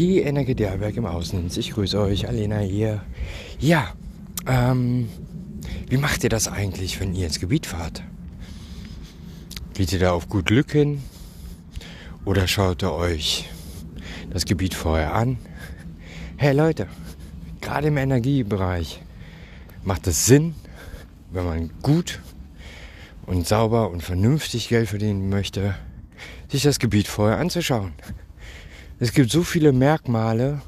Die Energiedelberg im Außendienst. Ich grüße euch, Alena hier. Ja, ähm, wie macht ihr das eigentlich, wenn ihr ins Gebiet fahrt? Geht ihr da auf gut Glück hin? Oder schaut ihr euch das Gebiet vorher an? Hey Leute, gerade im Energiebereich macht es Sinn, wenn man gut und sauber und vernünftig Geld verdienen möchte, sich das Gebiet vorher anzuschauen. Es gibt so viele Merkmale,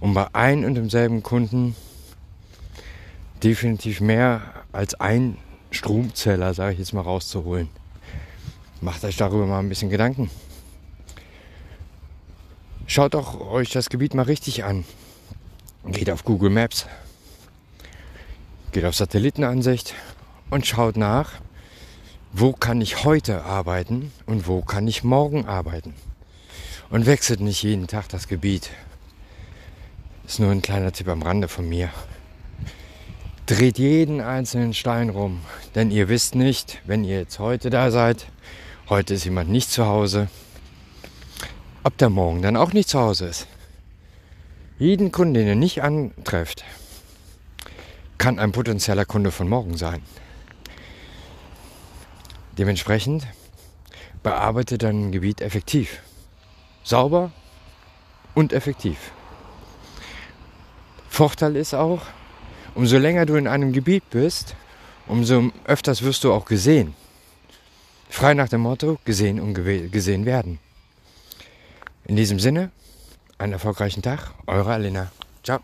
um bei ein und demselben Kunden definitiv mehr als ein Stromzeller, sage ich jetzt mal, rauszuholen. Macht euch darüber mal ein bisschen Gedanken. Schaut auch euch das Gebiet mal richtig an. Geht auf Google Maps, geht auf Satellitenansicht und schaut nach, wo kann ich heute arbeiten und wo kann ich morgen arbeiten. Und wechselt nicht jeden Tag das Gebiet. Ist nur ein kleiner Tipp am Rande von mir. Dreht jeden einzelnen Stein rum, denn ihr wisst nicht, wenn ihr jetzt heute da seid, heute ist jemand nicht zu Hause, ob der morgen dann auch nicht zu Hause ist. Jeden Kunden, den ihr nicht antrefft, kann ein potenzieller Kunde von morgen sein. Dementsprechend bearbeitet dein Gebiet effektiv sauber und effektiv. Vorteil ist auch, umso länger du in einem Gebiet bist, umso öfters wirst du auch gesehen. Frei nach dem Motto, gesehen und gesehen werden. In diesem Sinne, einen erfolgreichen Tag, eure Alina. Ciao.